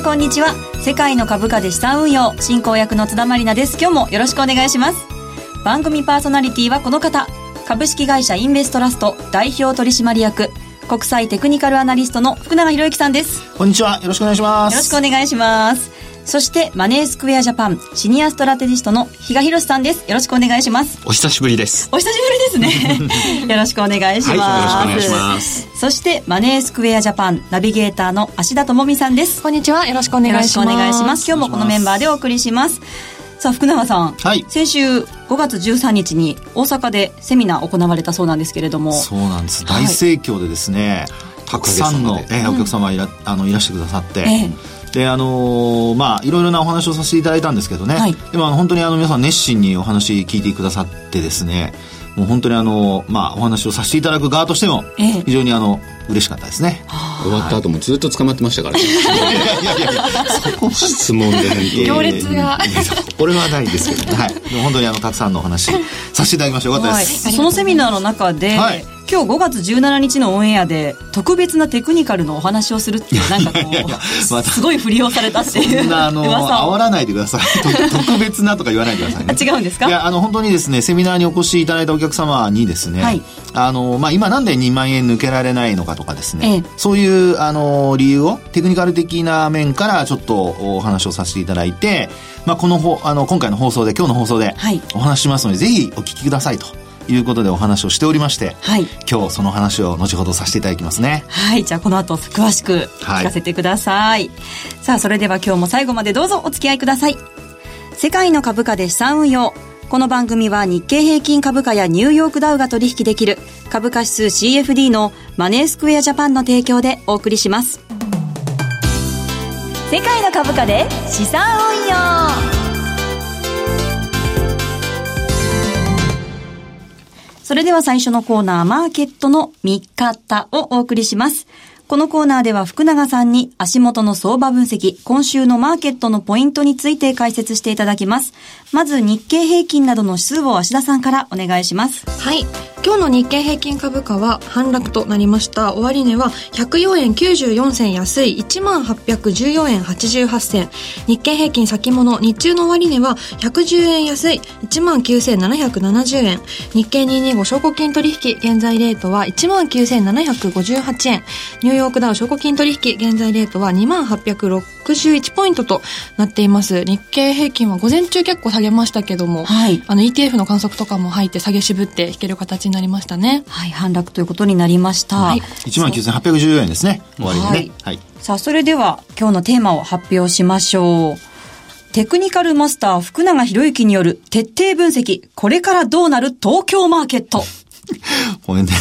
んこんにちは。世界の株価で資産運用。進行役の津田まりなです。今日もよろしくお願いします。番組パーソナリティはこの方。株式会社インベストラスト。代表取締役。国際テクニカルアナリストの福永博之さんです。こんにちは。よろしくお願いします。よろしくお願いしますそしてマネースクエアジャパンシニアストラテジストの比嘉博さんです。よろしくお願いします。お久しぶりです。お久しぶりですね。よろしくお願いします、はい、よろしくお願いします。そしてマネースクエアジャパンナビゲーターの芦田智美さんです。こんにちは。よろしくお願いします。よろしくお願いします。今日もこのメンバーでお送りします。さあ福永さん、はい、先週5月13日に大阪でセミナー行われたそうなんですけれども。そうなんです。大盛況でですね、はい、たくさんの、えー、お客様いら,、あのいらしてくださって、えーであのー、まあいろいろなお話をさせていただいたんですけどね、はい、でもあの本当にあの皆さん熱心にお話聞いてくださってですね。もう本当にあの、まあ、お話をさせていただく側としても非常にあの、嬉しかったですね、終わった後もずっと捕まってましたからね。いやいやいやそこ質問で。行列が。俺はないですけどね、はい、本当にあのたくさんのお話させていただきました。よかったです、はい、そのセミナーの中で、はい今日5月17日のオンエアで特別なテクニカルのお話をするっていうなんかこうま、すごい振りをされたっていうそんなあの煽らないでください。特別なとか言わないでくださいね。違うんですか？いやあの本当にですねセミナーにお越しいただいたお客様にですね、はい、あのまあ、今なんで2万円抜けられないのかとかですね、ええ、そういうあの理由をテクニカル的な面からちょっとお話をさせていただいて、まあ、このほあの今回の放送で今日の放送でお話ししますので、はい、ぜひお聞きくださいと。いうことでお話をしておりまして、はい、今日その話を後ほどさせていただきますね。はい、じゃあこの後詳しく聞かせてください。はい、さあ、それでは今日も最後までどうぞお付き合いください。世界の株価で資産運用。この番組は日経平均株価やニューヨークダウが取引できる株価指数 CFD のマネースクエアジャパンの提供でお送りします。世界の株価で資産運用。それでは最初のコーナー、マーケットの見方をお送りします。このコーナーでは福永さんに足元の相場分析、今週のマーケットのポイントについて解説していただきます。まず日経平均などの指数を芦田さんからお願いします。はい。今日の日経平均株価は反落となりました。終値は104円94銭安い1814円88銭。日経平均先物日中の終値は110円安い19,770円。日経225証拠金取引現在レートは19,758円。ニューヨークダウ証拠金取引現在レートは2861ポイントとなっています。日経平均は午前中結構下げましたけども、はい、あの ETF の観測とかも入って下げ渋って引ける形になりましたね。はい、反落ということになりました。はい、19,814円ですね。終わりにね。はい。はい、さあ、それでは今日のテーマを発表しましょう。テクニカルマスター福永博之による徹底分析、これからどうなる東京マーケット。これね、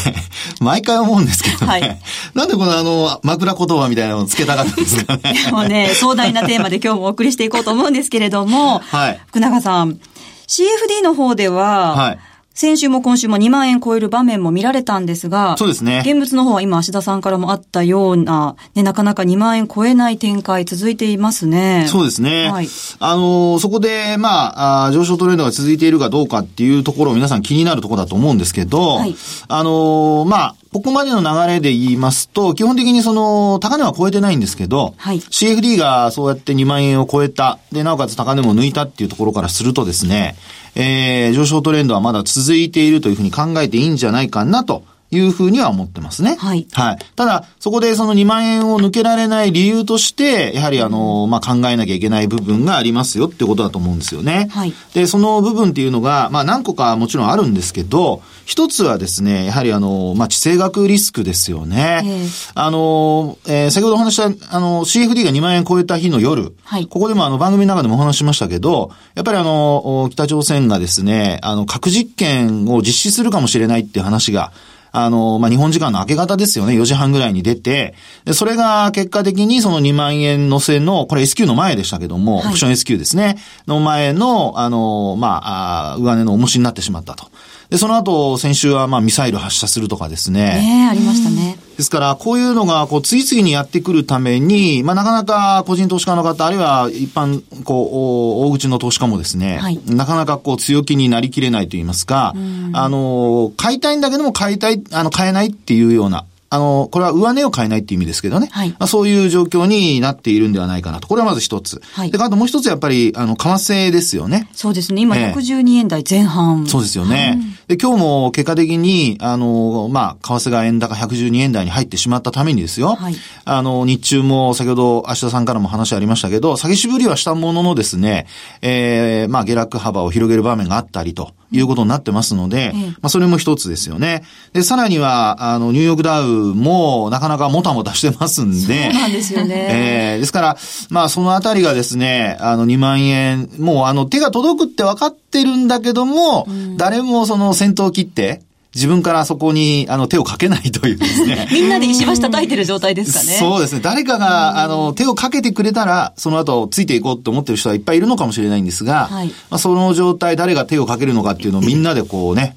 毎回思うんですけどね。はい、なんでこのあの、枕言葉みたいなのをつけたかったんですかね。もうね、壮大なテーマで今日もお送りしていこうと思うんですけれども、はい、福永さん、CFD の方では、はい先週も今週も2万円超える場面も見られたんですが、そうですね。現物の方は今、芦田さんからもあったような、ね、なかなか2万円超えない展開続いていますね。そうですね。はい、あの、そこで、まあ上昇トレンドが続いているかどうかっていうところを皆さん気になるところだと思うんですけど、はい、あの、まあここまでの流れで言いますと、基本的にその、高値は超えてないんですけど、はい、CFD がそうやって2万円を超えた、で、なおかつ高値も抜いたっていうところからするとですね、えー、上昇トレンドはまだ続いているというふうに考えていいんじゃないかなと。いうふうには思ってますね。はい。はい。ただ、そこでその2万円を抜けられない理由として、やはりあの、まあ、考えなきゃいけない部分がありますよってことだと思うんですよね。はい。で、その部分っていうのが、まあ、何個かもちろんあるんですけど、一つはですね、やはりあの、まあ、地政学リスクですよね。えー、あの、えー、先ほどお話した、あの、CFD が2万円超えた日の夜、はい。ここでもあの、番組の中でもお話ししましたけど、やっぱりあの、北朝鮮がですね、あの、核実験を実施するかもしれないっていう話が、あの、まあ、日本時間の明け方ですよね、4時半ぐらいに出て、で、それが結果的にその2万円乗せの、これ S q の前でしたけども、はい。オプション S q ですね、の前の、あの、まあ、あ上値の重しになってしまったと。で、その後、先週はまあ、ミサイル発射するとかですね。ねえ、ありましたね。ですから、こういうのが、こう、次々にやってくるために、まあ、なかなか個人投資家の方、あるいは一般、こう、お大口の投資家もですね、はいなかなかこう、強気になりきれないと言いますか、あの、買いたいんだけども買いたい、あの、買えないっていうような、あの、これは上値を買えないっていう意味ですけどね。はい。まあ、そういう状況になっているんではないかなと。これはまず一つ。はい。で、あともう一つやっぱり、あの、為替ですよね。そうですね。今、112円台前半、えー、そうですよね。はい、で、今日も結果的に、あの、まあ、為替が円高112円台に入ってしまったためにですよ。はい。あの、日中も先ほど、芦田さんからも話ありましたけど、下げしぶりはしたもののですね、えー、まあ、下落幅を広げる場面があったりと。いうことになってますので、うん、まあそれも一つですよね。で、さらには、あの、ニューヨークダウもなかなかもたもたしてますんで。そうなんですよね。えー、ですから、まあそのあたりがですね、あの2万円、もうあの手が届くって分かってるんだけども、うん、誰もその先頭を切って、自分からそこに、あの、手をかけないというですね。みんなで石橋叩いてる状態ですかね。そうですね。誰かが、あの、手をかけてくれたら、その後、ついていこうと思ってる人はいっぱいいるのかもしれないんですが、はい、まあ、その状態、誰が手をかけるのかっていうのをみんなでこうね、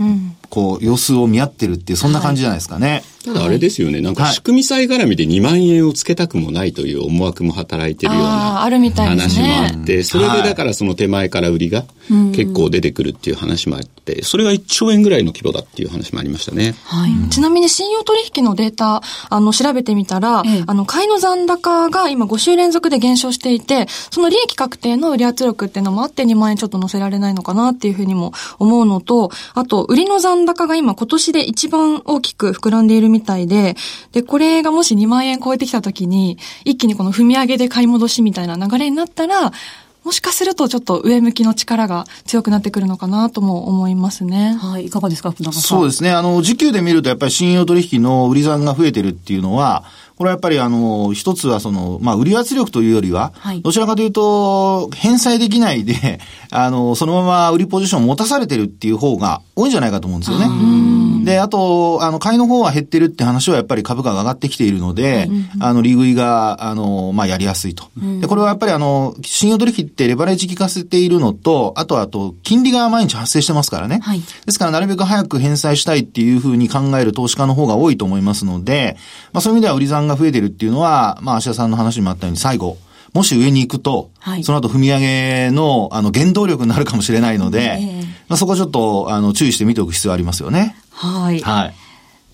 うん、こう、様子を見合ってるっていう、そんな感じじゃないですかね。はい。ただあれですよね、なんか仕組み債絡みで2万円をつけたくもないという思惑も働いてるような話もあって、それでだからその手前から売りが結構出てくるっていう話もあって、それが1兆円ぐらいの規模だっていう話もありましたね。はい。ちなみに信用取引のデータ、あの、調べてみたら、あの、買いの残高が今5週連続で減少していて、その利益確定の売り圧力っていうのもあって2万円ちょっと乗せられないのかなっていうふうにも思うのと、あと、売りの残高が今今年で一番大きく膨らんでいるみたいで、で、これがもし2万円超えてきた時に、一気にこの踏み上げで買い戻しみたいな流れになったら、もしかするとちょっと上向きの力が強くなってくるのかなとも思いますね。はい。いかがですか、船そうですね。あの、時給で見るとやっぱり信用取引の売り算が増えてるっていうのは、これはやっぱりあの、一つはその、まあ、売り圧力というよりは、はい、どちらかというと、返済できないで、あの、そのまま売りポジションを持たされてるっていう方が多いんじゃないかと思うんですよね。で、あと、あの、買いの方は減ってるって話はやっぱり株価が上がってきているので、あの、利食いが、あの、まあ、やりやすいと。で、これはやっぱりあの、信用取引ってレバレッジ効かせているのと、あとは、あと、金利が毎日発生してますからね。はい、ですから、なるべく早く返済したいっていうふうに考える投資家の方が多いと思いますので、まあ、そういう意味では売り算が増えてるっていうのは、まあ、芦田さんの話にもあったように、最後、もし上に行くと、はい、その後踏み上げの、あの、原動力になるかもしれないので、えー、まあ、そこちょっと、あの、注意して見ておく必要ありますよね。はい。はい。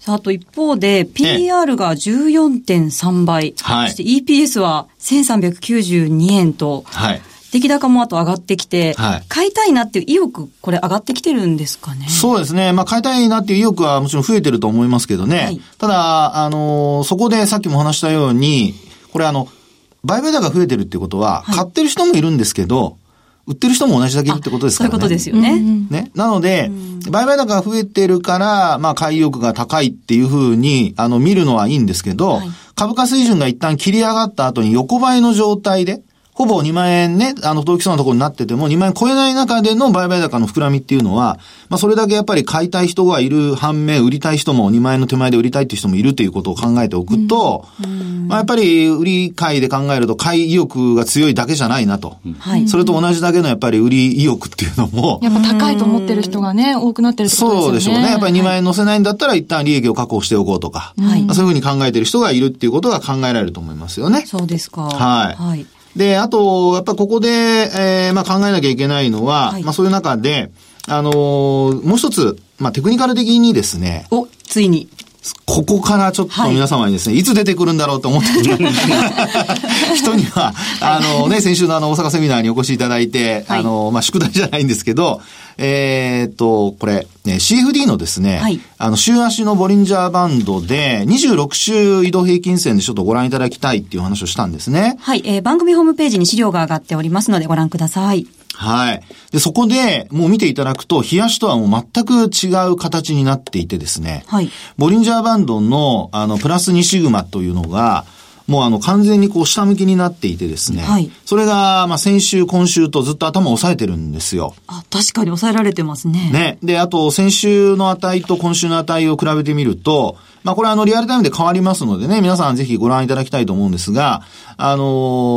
あと一方で、PR が14.3倍。はい。そして EPS は1392円と。はい。出来高もあと上がってきて、はい、買いたいなっていう意欲、これ上がってきてるんですかね？そうですね。まあ買いたいなっていう意欲はもちろん増えてると思いますけどね。はい、ただ、あのー、そこでさっきも話したように、これあの、売買高が増えてるってことは、買ってる人もいるんですけど、売ってる人も同じだけってことですからね。そういうことですよね。ね。なので、売買高が増えてるから、まあ、買い欲が高いっていうふうに、あの、見るのはいいんですけど、はい、株価水準が一旦切り上がった後に横ばいの状態で、ほぼ2万円ね、あの、届きそうなところになってても、2万円超えない中での売買高の膨らみっていうのは、まあ、それだけやっぱり買いたい人がいる反面、売りたい人も2万円の手前で売りたいっていう人もいるということを考えておくと、まあ、やっぱり売り買いで考えると、買い意欲が強いだけじゃないなと。はい。それと同じだけのやっぱり売り意欲っていうのも。やっぱ高いと思ってる人がね、多くなってるってことですよね。そうでしょうね。やっぱり2万円乗せないんだったら、一旦利益を確保しておこうとか。はい。まあ、そういうふうに考えてる人がいるっていうことが考えられると思いますよね。そうですか。はい。はい。で、あと、やっぱここで、えー、まあ考えなきゃいけないのは、はい、まあそういう中で、あのー、もう一つ、まあテクニカル的にですね。お、ついに。ここからちょっと皆様にですね、はい、いつ出てくるんだろうと思ってる 人には、あのね、先週のあの大阪セミナーにお越しいただいて、はい、あの、まあ、宿題じゃないんですけど、えー、っと、これ、ね、CFD のですね、はい、あの、週足のボリンジャーバンドで、26週移動平均線でちょっとご覧いただきたいっていう話をしたんですね。はい、えー、番組ホームページに資料が上がっておりますのでご覧ください。はい。で、そこで、もう見ていただくと、冷やしとはもう全く違う形になっていてですね。はい。ボリンジャーバンドの、あの、プラス2シグマというのが、もうあの完全にこう下向きになっていてですね。はい。それが、まあ先週、今週とずっと頭を押さえてるんですよ。あ、確かに押さえられてますね。ね。で、あと先週の値と今週の値を比べてみると、まあこれあのリアルタイムで変わりますのでね、皆さんぜひご覧いただきたいと思うんですが、あの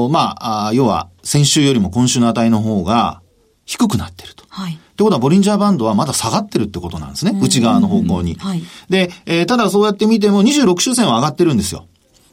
ー、まああ、要は先週よりも今週の値の方が低くなってると。はい。ってことは、ボリンジャーバンドはまだ下がってるってことなんですね。内側の方向に。はい。で、えー、ただそうやって見ても26周線は上がってるんですよ。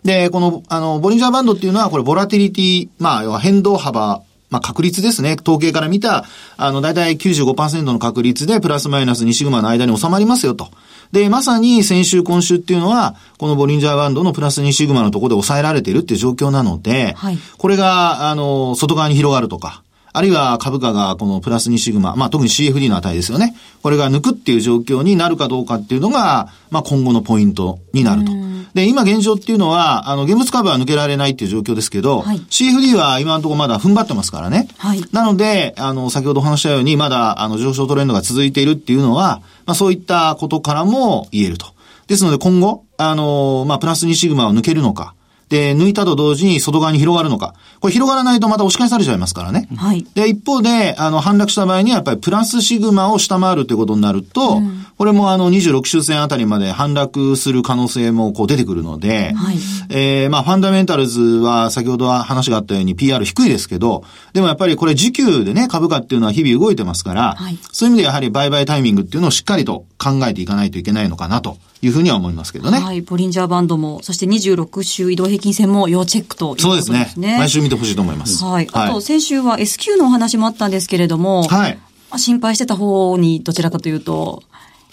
で、この、あの、ボリンジャーバンドっていうのは、これ、ボラティリティ、まあ、要は変動幅まあ、確率ですね。統計から見た、あの、だいたい95%の確率でプラスマイナス2シグマの間に収まりますよと。で、まさに先週、今週っていうのは、このボリンジャーバンドのプラス2シグマのところで抑えられているっていう状況なので、はい、これが、あの、外側に広がるとか、あるいは株価がこのプラス2シグマ、まあ特に CFD の値ですよね。これが抜くっていう状況になるかどうかっていうのが、まあ今後のポイントになると。で、今現状っていうのは、あの、現物株は抜けられないっていう状況ですけど、はい、CFD は今のところまだ踏ん張ってますからね。はい、なので、あの、先ほどお話したように、まだ、あの、上昇トレンドが続いているっていうのは、まあそういったことからも言えると。ですので今後、あの、まあプラス2シグマを抜けるのか、で、抜いたと同時に外側に広がるのか。これ広がらないとまた押し返されちゃいますからね。はい。で、一方で、あの、反落した場合にはやっぱりプラスシグマを下回るということになると、うん、これもあの、26周線あたりまで反落する可能性もこう出てくるので、はい。えー、まあ、ファンダメンタルズは先ほどは話があったように PR 低いですけど、でもやっぱりこれ時給でね、株価っていうのは日々動いてますから、はい。そういう意味でやはり売買タイミングっていうのをしっかりと考えていかないといけないのかなと。いうふうには思いますけどね。はい。ボリンジャーバンドも、そして26週移動平均線も要チェックということですね。そうですね。毎週見てほしいと思います。はい。あと、先週は S q のお話もあったんですけれども、はい。心配してた方にどちらかというと、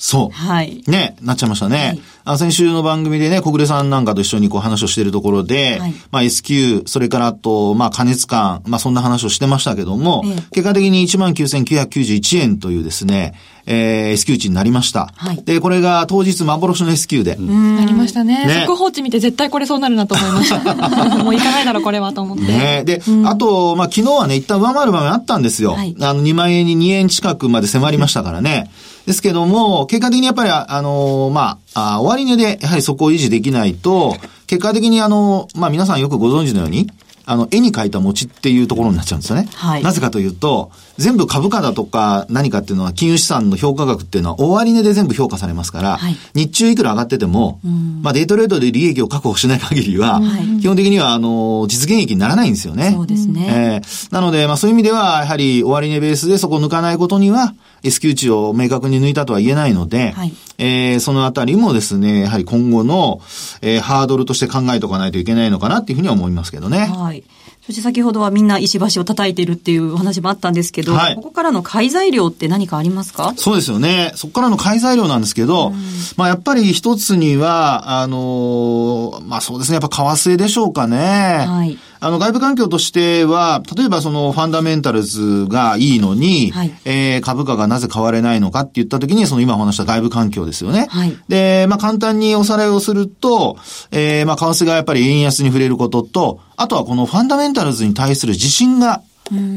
そう。はい。ね、なっちゃいましたね。はい、あ先週の番組でね、小暮さんなんかと一緒にこう話をしているところで、はい、まあ S q それからあと、まあ加熱感、まあそんな話をしてましたけども、ええ、結果的に19,991円というですね、えー、S q 値になりました。はい、で、これが当日幻の S q で。なりましたね。ね速報値見て絶対これそうなるなと思いました。もういかないだろ、これはと思って。ねで、あと、まあ昨日はね、一旦上回る場面あったんですよ。はい、あの、2万円に2円近くまで迫りましたからね。ですけども、結果的にやっぱり、あの、まあ、あ終値でやはりそこを維持できないと、結果的にあの、まあ皆さんよくご存知のように、あの、絵に描いた餅っていうところになっちゃうんですよね。はい。なぜかというと、全部株価だとか何かっていうのは金融資産の評価額っていうのは終値で全部評価されますから、はい、日中いくら上がってても、うん、まあデイトレードで利益を確保しない限りは、はい、基本的にはあの、実現益にならないんですよね。そうですね。えー、なので、まあそういう意味では、やはり終値ベースでそこを抜かないことには、S q 値を明確に抜いたとは言えないので、はい、えー、そのあたりもですね、やはり今後の、えー、ハードルとして考えておかないといけないのかなっていうふうには思いますけどね。はい。そして先ほどはみんな石橋を叩いてるっていうお話もあったんですけど、はい、ここからの買い材料って何かありますか？そうですよね。そこからの買い材料なんですけど、まあやっぱり一つには、あのまあそうですね、やっぱ為替でしょうかね。はい。あの、外部環境としては、例えばそのファンダメンタルズがいいのに、はい、えー、株価がなぜ買われないのかって言ったときに、その今お話した外部環境ですよね。はい、で、まあ簡単におさらいをすると、えー、まあ為替がやっぱり円安に触れることと、あとはこのファンダメンタルズに対する自信が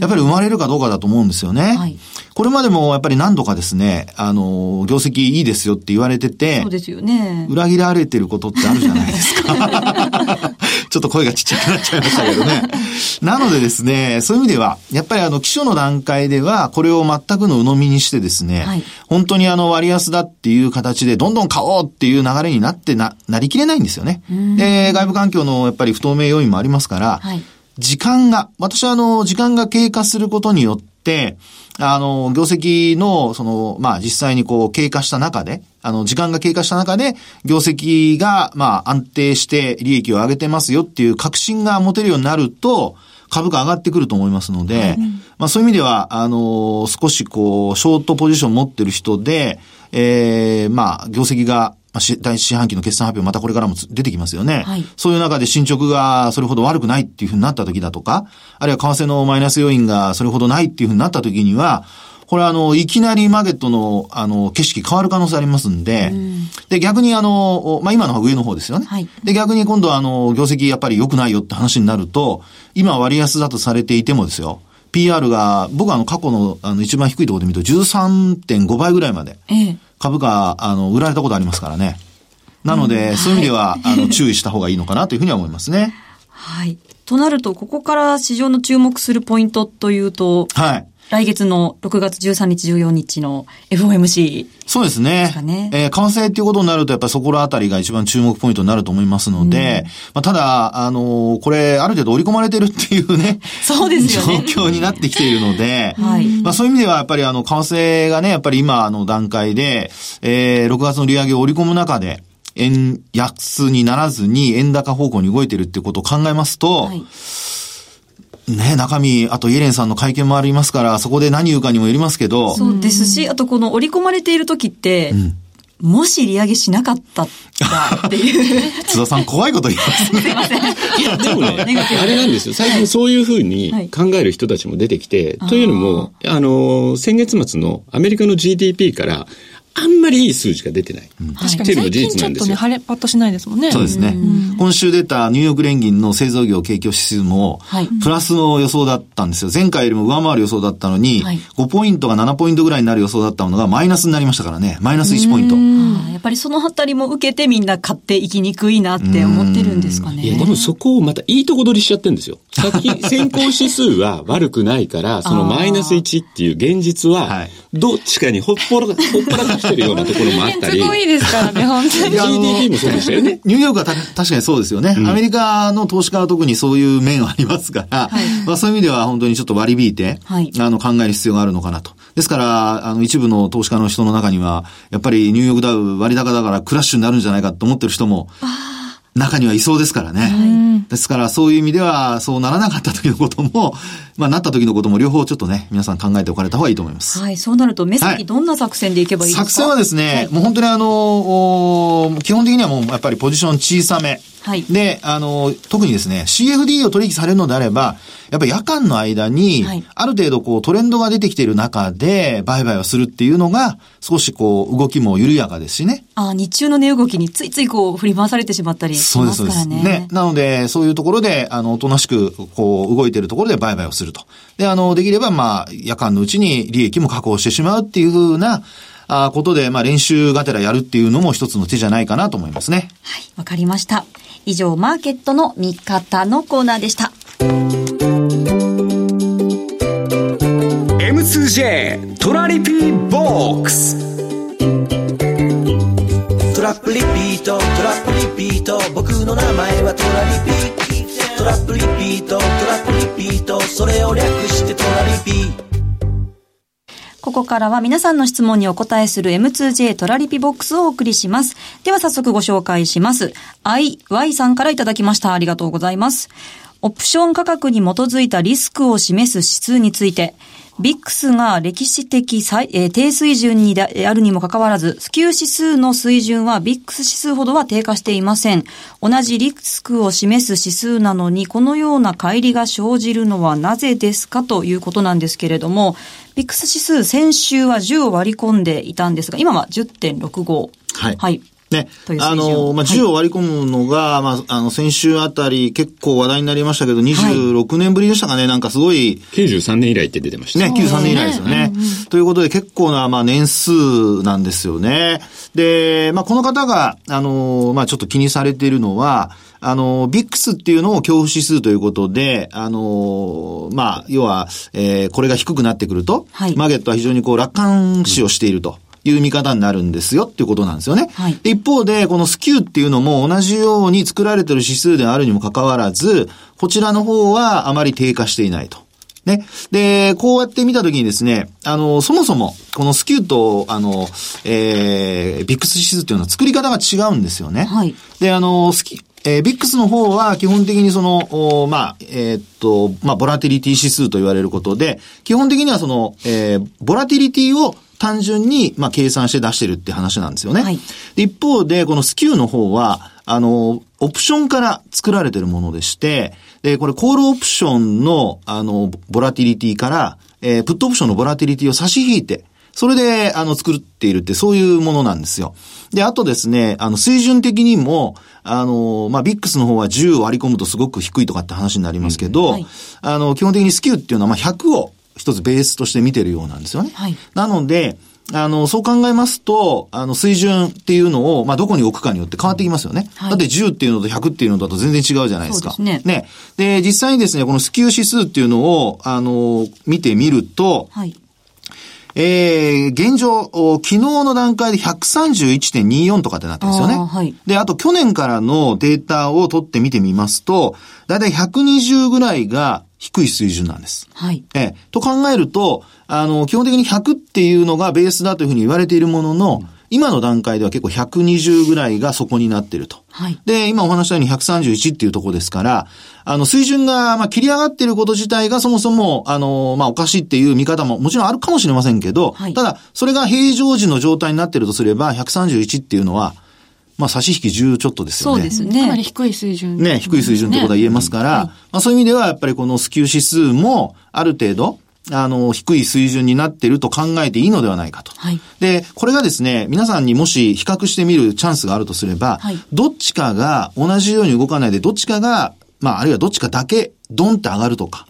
やっぱり生まれるかどうかだと思うんですよね。はい、これまでもやっぱり何度かですね、あの、業績いいですよって言われてて、そうですよね。裏切られてることってあるじゃないですか。ちょっと声がちっちゃくなっちゃいましたけどね。なのでですね、そういう意味では、やっぱりあの、基礎の段階では、これを全くの鵜呑みにしてですね、はい、本当にあの、割安だっていう形で、どんどん買おうっていう流れになってな、なりきれないんですよね。で、外部環境のやっぱり不透明要因もありますから、はい時間が、私はあの、時間が経過することによって、あの、業績の、その、まあ、実際にこう、経過した中で、あの、時間が経過した中で、業績が、まあ、安定して利益を上げてますよっていう確信が持てるようになると、株価上がってくると思いますので、まあそういう意味では、あの、少しこう、ショートポジション持ってる人で、ええー、まあ、業績が第四半期の決算発表またこれからも出てきますよね。はい、そういう中で進捗がそれほど悪くないっていうふうになった時だとか、あるいは為替のマイナス要因がそれほどないっていうふうになった時には、これあの、いきなりマーケットの、あの、景色変わる可能性ありますんで、んで、逆にあの、まあ、今の上の方ですよね。はい、で、逆に今度はあの、業績やっぱり良くないよって話になると、今割安だとされていてもですよ、PR が、僕はあの、過去のあの、一番低いところで見ると13.5倍ぐらいまで。ええ株価、あの、売られたことありますからね。なので、うん、そういう意味では、あの、注意した方がいいのかなというふうには思いますね。はい。となると、ここから市場の注目するポイントというと、はい。来月の6月13日、14日の FOMC、そうですね。ねえー、完成っていうことになると、やっぱりそこらあたりが一番注目ポイントになると思いますので、うん、まあ、ただ、あのー、これ、ある程度織り込まれてるっていうね、そうですよね。状況になってきているので、はい。まあ、そういう意味では、やっぱりあの、為替がね、やっぱり今の段階で、えー、6月の利上げを織り込む中で、円安にならずに円高方向に動いてるってことを考えますと、はいね、中身、あとイエレンさんの会見もありますから、そこで何言うかにもよりますけど。そうですし、あとこの織り込まれている時って、うんもし利上げしなかったっていう。津田さん怖いこと言いますね。すいません。いや、でもね、あれなんですよ。最近そういうふうに考える人たちも出てきて、はい、というのも、あの、先月末のアメリカの GDP から、あんまりいい数字が出てない。うのも事実なんですよ。ちょっとね、晴れパッとしないですもんね。そうですね。今週出たニューヨーク連銀の製造業景況指数も、プラスの予想だったんですよ。前回よりも上回る予想だったのに、はい、5ポイントが7ポイントぐらいになる予想だったものがマイナスになりましたからね。マイナス1ポイント。やっぱりそのあたりも受けてみんな買っていきにくいなって思ってるんですかね。いや、でもそこをまたいいとこ取りしちゃってるんですよ。さっき先行指数は悪くないから、そのマイナス1っていう現実は、どっちかにほっぽら、ほっぽらかしてるようなところもあったり。すごいですからね、本当に。GDP もそうでしたよね。ニューヨークは確かにそうですよね、うん、アメリカの投資家は特にそういう面はありますから、はい、まあそういう意味では本当にちょっと割り引いて、はい、あの考える必要があるのかなと。ですから、あの一部の投資家の人の中には、やっぱりニューヨークダウ割高だからクラッシュになるんじゃないかと思ってる人も、中にはいそうですからね。はい、ですからそういう意味では、そうならなかった時のことも、まあなった時のことも両方ちょっとね、皆さん考えておかれた方がいいと思います。はい、そうなると目先どんな作戦でいけばいいですか、作戦はですね、はい、もう本当にあの、基本的にはもうやっぱりポジション小さめ。はい。で、あの、特にですね、CFD を取引されるのであれば、やっぱり夜間の間に、ある程度こうトレンドが出てきている中で、売買をするっていうのが、少しこう動きも緩やかですしね。あ日中の値動きについついこう振り回されてしまったりしますからね。そうです、ね。なので、そういうところで、あの、おとなしく、こう動いているところで売買をすると。で、あの、できればまあ、夜間のうちに利益も確保してしまうっていうふうな、あことで、まあ練習がてらやるっていうのも一つの手じゃないかなと思いますね。はい、わかりました。以上、マーケットの見方のコーナーでした。M2J トラリピーボックス僕の名前はトラリピトラップリピートトラップリピートそれを略してトラリピここからは皆さんの質問にお答えする M2J トラリピボックスをお送りします。では早速ご紹介します。IY さんからいただきました。ありがとうございます。オプション価格に基づいたリスクを示す指数について、ビックスが歴史的最、えー、低水準にであるにもかかわらず、 SKEW指数の水準は VIX指数ほどは低下していません。同じリスクを示す指数なのに、このような乖離が生じるのはなぜですかということなんですけれども、ビックス指数先週は10を割り込んでいたんですが、今は10.65。はい。はい。ね。あの、まあ、10を割り込むのが、はい、まあ、あの、先週あたり結構話題になりましたけど、26年ぶりでしたかね、なんかすごい。93年以来って出てましたね。ね、93年以来ですよね。うんうん、ということで結構な、まあ、年数なんですよね。で、まあ、この方が、あの、まあ、ちょっと気にされているのは、あの、ビックスっていうのを恐怖指数ということで、あの、まあ、要は、えー、これが低くなってくると、はい、マーケットは非常にこう楽観視をしていると。いう見方になるんですよっていうことなんですよね。はい、一方で、このスキューっていうのも同じように作られてる指数であるにもかかわらず、こちらの方はあまり低下していないと。ね。で、こうやって見たときにですね、あの、そもそも、このスキューと、あの、えー、ビックス指数っていうのは作り方が違うんですよね。はい。で、あの、スキ、えー、ビックスの方は基本的にその、おまあ、えー、っと、まあ、ボラティリティ指数と言われることで、基本的にはその、えー、ボラティリティを単純に、まあ、計算して出してるって話なんですよね。はい、一方で、このスキューの方は、あの、オプションから作られてるものでして、で、これ、コールオプションの、あの、ボラティリティから、えー、プットオプションのボラティリティを差し引いて、それで、あの、作っているって、そういうものなんですよ。で、あとですね、あの、水準的にも、あの、まあ、ビックスの方は10割り込むとすごく低いとかって話になりますけど、うんはい、あの、基本的にスキューっていうのは、まあ、100を一つベースとして見てるようなんですよね。はい、なので、あの、そう考えますと、あの、水準っていうのを、まあ、どこに置くかによって変わってきますよね。はい、だって10っていうのと100っていうのだと全然違うじゃないですか。そうですね。ね。で、実際にですね、このスキュー指数っていうのを、あの、見てみると、はい。えー、現状、昨日の段階で131.24とかってなってるんですよね。はい。で、あと去年からのデータを取って見てみますと、だいたい120ぐらいが低い水準なんです。はい。えと考えると、あの、基本的に100っていうのがベースだというふうに言われているものの、今の段階では結構120ぐらいがそこになってると。はい。で、今お話したように131っていうところですから、あの、水準が、まあ、切り上がってること自体がそもそも、あの、まあ、おかしいっていう見方ももちろんあるかもしれませんけど、はい、ただ、それが平常時の状態になってるとすれば、131っていうのは、まあ、差し引き10ちょっとですよね。そうですね。かなり低い水準、ね。低い水準ってことは言えますから、まあ、そういう意味では、やっぱりこのスキュー指数も、ある程度、あの、低い水準になっていると考えていいのではないかと。はい、で、これがですね、皆さんにもし比較してみるチャンスがあるとすれば、はい、どっちかが同じように動かないで、どっちかが、まあ、あるいはどっちかだけ、ドンって上がるとか。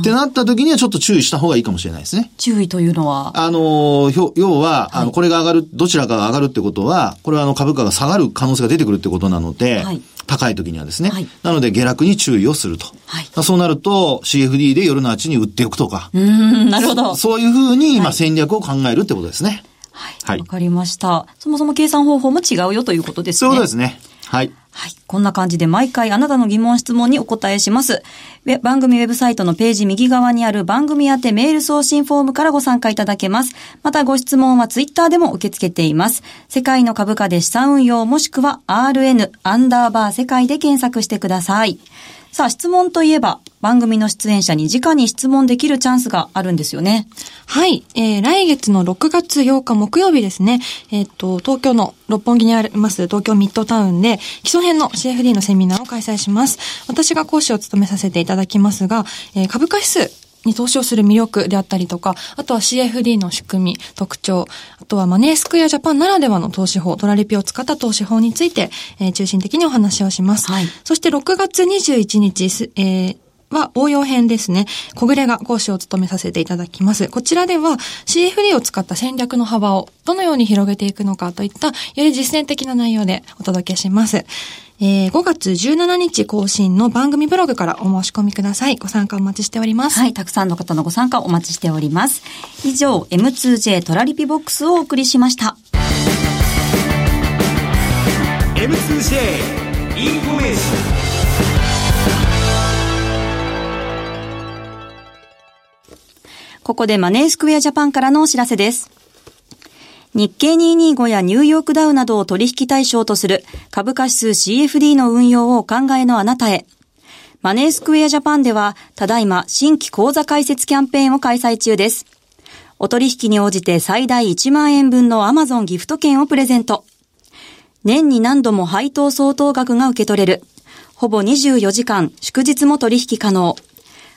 ってなった時にはちょっと注意した方がいいかもしれないですね。注意というのは？あの、要は、あの、これが上がる、どちらかが上がるってことは、これはあの株価が下がる可能性が出てくるってことなので、はい高い時にはですね。はい、なので下落に注意をすると。はい、そうなると CFD で夜のうちに売っておくとか。うん、なるほど。そういうふうに、まあ、戦略を考えるってことですね。はい。わ、はい、かりました。そもそも計算方法も違うよということですね。そうですね。はい。はい。こんな感じで毎回あなたの疑問質問にお答えします。番組ウェブサイトのページ右側にある番組宛てメール送信フォームからご参加いただけます。またご質問はツイッターでも受け付けています。世界の株価で資産運用もしくは RN アンダーバー世界で検索してください。さあ、質問といえば、番組の出演者に直に質問できるチャンスがあるんですよね。はい。えー、来月の6月8日木曜日ですね。えっ、と、東京の六本木にあります東京ミッドタウンで基礎編の CFD のセミナーを開催します。私が講師を務めさせていただきますが、えー、株価指数に投資をする魅力であったりとか、あとは CFD の仕組み、特徴、あとはマネースクエアジャパンならではの投資法、トラリピを使った投資法について、えー、中心的にお話をします。はい、そして6月21日、えーは応用編ですね。小暮が講師を務めさせていただきます。こちらでは CFD を使った戦略の幅をどのように広げていくのかといったより実践的な内容でお届けします。えー、5月17日更新の番組ブログからお申し込みください。ご参加お待ちしております。はい、たくさんの方のご参加お待ちしております。以上、M2J トラリピボックスをお送りしました。M2J インフォメーションここでマネースクエアジャパンからのお知らせです。日経225やニューヨークダウなどを取引対象とする株価指数 CFD の運用をお考えのあなたへ。マネースクエアジャパンでは、ただいま新規口座開設キャンペーンを開催中です。お取引に応じて最大1万円分の Amazon ギフト券をプレゼント。年に何度も配当相当額が受け取れる。ほぼ24時間、祝日も取引可能。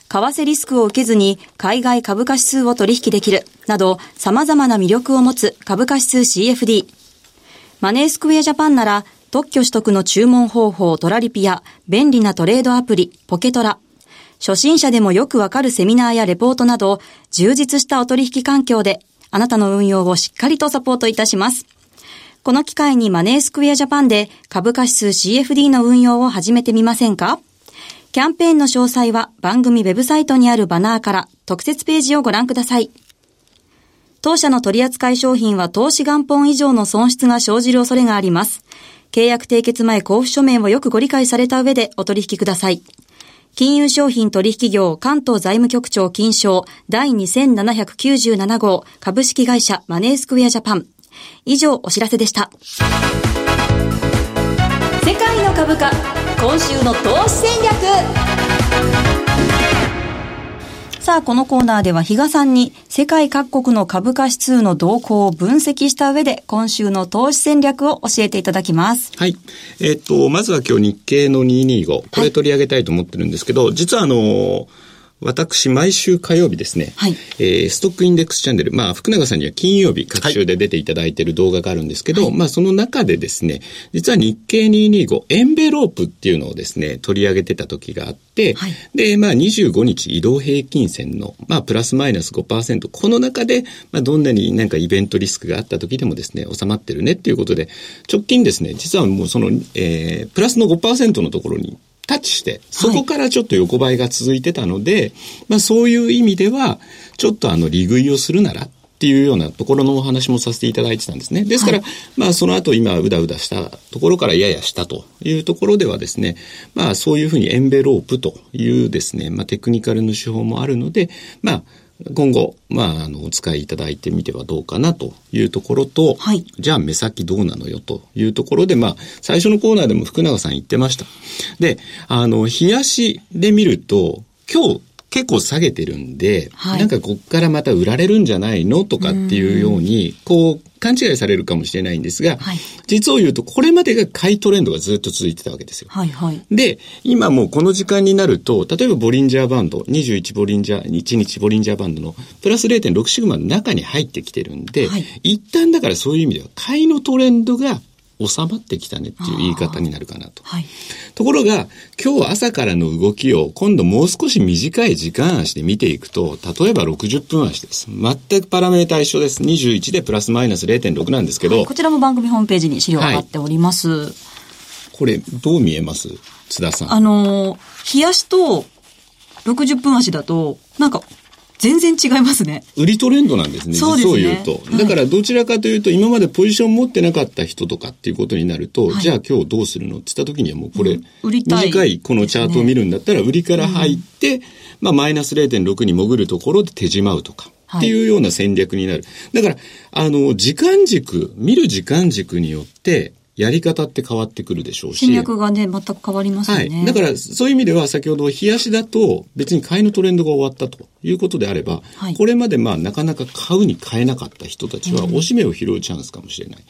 為替リスクを受けずに海外株価指数を取引できるなど様々な魅力を持つ株価指数 CFD。マネースクエアジャパンなら特許取得の注文方法トラリピや便利なトレードアプリポケトラ。初心者でもよくわかるセミナーやレポートなど充実したお取引環境であなたの運用をしっかりとサポートいたします。この機会にマネースクエアジャパンで株価指数 CFD の運用を始めてみませんか？キャンペーンの詳細は番組ウェブサイトにあるバナーから特設ページをご覧ください。当社の取扱い商品は投資元本以上の損失が生じる恐れがあります。契約締結前交付書面をよくご理解された上でお取引ください。金融商品取引業関東財務局長金賞第2797号株式会社マネースクエアジャパン。以上お知らせでした。世界の株価今週の投資戦略さあ、このコーナーでは比嘉さんに世界各国の株価指数の動向を分析した上で今週の投資戦略を教えていただきます。はい。えっ、と、まずは今日日経の225、これ取り上げたいと思ってるんですけど、はい、実はあのー私、毎週火曜日ですね、はい、えー、ストックインデックスチャンネル、まあ、福永さんには金曜日、各週で出ていただいている動画があるんですけど、はい、まあ、その中でですね、実は日経225、エンベロープっていうのをですね、取り上げてた時があって、はい、で、まあ、25日移動平均線の、まあ、プラスマイナス5%、この中で、まあ、どんなになんかイベントリスクがあった時でもですね、収まってるねっていうことで、直近ですね、実はもうその、えー、プラスの5%のところにタッチして、そこからちょっと横ばいが続いてたので、はい、まあそういう意味では、ちょっとあの利食いをするならっていうようなところのお話もさせていただいてたんですね。ですから、はい、まあその後今うだうだしたところからややしたというところではですね、まあそういうふうにエンベロープというですね、まあテクニカルの手法もあるので、まあ今後、まあ、あの、お使いいただいてみてはどうかなというところと、はい、じゃあ目先どうなのよというところで、まあ、最初のコーナーでも福永さん言ってました。で、あの、冷やしで見ると、今日結構下げてるんで、はい、なんかこっからまた売られるんじゃないのとかっていうように、こう、勘違いされるかもしれないんですが、はい、実を言うと、これまでが買いトレンドがずっと続いてたわけですよ。はいはい、で、今もうこの時間になると、例えばボリンジャーバンド、21ボリンジャー、1日ボリンジャーバンドのプラス0.6シグマの中に入ってきてるんで、はい、一旦だからそういう意味では、買いのトレンドが収まってきたねっていう言い方になるかなと。はい、ところが、今日朝からの動きを今度もう少し短い時間足で見ていくと、例えば60分足です。全くパラメータ一緒です。21でプラスマイナス0.6なんですけど、はい、こちらも番組ホームページに資料が貼っております。はい、これ、どう見えます？津田さん。あの冷やしと60分足だと、なんか全然違いますね。売りトレンドなんですね。そうですね。言うと。だからどちらかというと、今までポジション持ってなかった人とかっていうことになると、はい、じゃあ今日どうするのって言った時にはもうこれ、うん、短いこのチャートを見るんだったら、売りから入って、うん、まあマイナス0.6に潜るところで手締まうとか。っていうような戦略になる。だから、あの、時間軸、見る時間軸によって、やり方って変わってくるでしょうし。戦略がね、全く変わりますよね。はい。だから、そういう意味では、先ほど、冷やしだと、別に買いのトレンドが終わったということであれば、はい、これまでまあ、なかなか買うに買えなかった人たちは、押し目を拾うチャンスかもしれない。うん、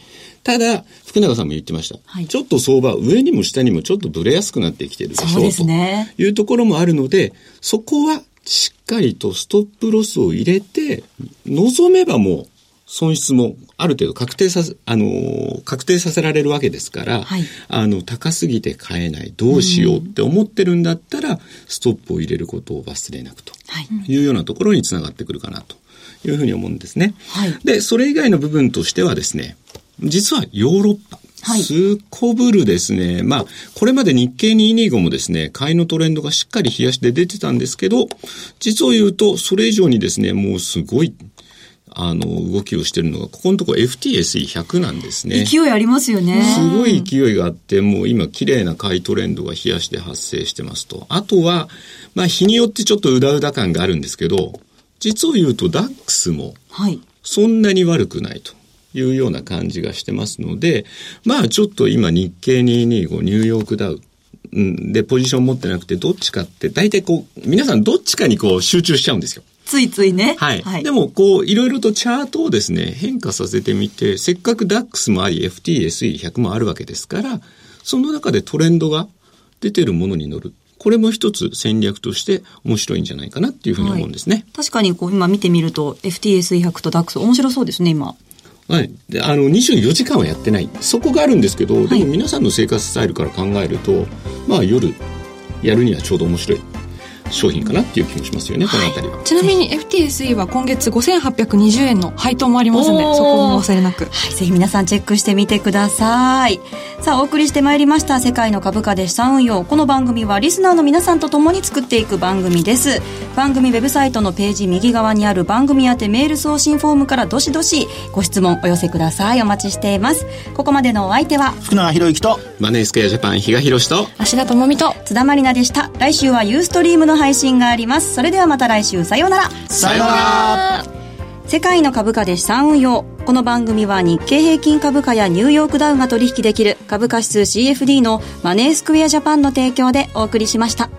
ただ、福永さんも言ってました。はい、ちょっと相場、上にも下にもちょっとブレやすくなってきてるでしょう。そうですね。というところもあるので、そこは、しっかりとストップロスを入れて、望めばもう、損失もある程度確定させ、あの、確定させられるわけですから、はい、あの、高すぎて買えない、どうしようって思ってるんだったら、ストップを入れることを忘れなくというようなところにつながってくるかなというふうに思うんですね。はい、で、それ以外の部分としてはですね、実はヨーロッパ、はい、すこぶるですね。まあ、これまで日経225もですね、買いのトレンドがしっかり冷やして出てたんですけど、実を言うと、それ以上にですね、もうすごいあの、動きをしてるのが、ここのところ FTSE100 なんですね。勢いありますよね。すごい勢いがあって、もう今綺麗な買いトレンドが冷やして発生してますと。あとは、まあ日によってちょっとうだうだ感があるんですけど、実を言うと DAX も、そんなに悪くないと。いうような感じがしてますので、まあちょっと今日経225ニューヨークダウでポジション持ってなくてどっちかって大体こう皆さんどっちかにこう集中しちゃうんですよ。ついついね。はい。はい、でも、こう、いろいろとチャートをですね、変化させてみて、せっかく DAX もあり、FTSE100 もあるわけですから、その中でトレンドが出てるものに乗る。これも一つ戦略として面白いんじゃないかなっていうふうに思うんですね。はい、確かにこう今見てみると FTSE100 と DAX 面白そうですね、今。はい。で、あの、24時間はやってない。そこがあるんですけど、でも皆さんの生活スタイルから考えると、まあ夜やるにはちょうど面白い。商品かなっていう気もしますよね、この辺りは。ちなみに FTSE は今月5820円の配当もありますので、そこも忘れなく。はい、ぜひ皆さんチェックしてみてください。さあ、お送りしてまいりました、世界の株価で資産運用。この番組はリスナーの皆さんと共に作っていく番組です。番組ウェブサイトのページ右側にある番組宛てメール送信フォームからどしどしご質問お寄せください。お待ちしています。ここまでのお相手は、福永博之と、マネースクエアジャパン比嘉宏と、芦田智美と、津田まりなでした。来週はユーストリームの配信があります。それではまた来週、さようなら。さようなら。世界の株価で資産運用。この番組は日経平均株価やニューヨークダウが取引できる株価指数 CFD のマネースクエアジャパンの提供でお送りしました。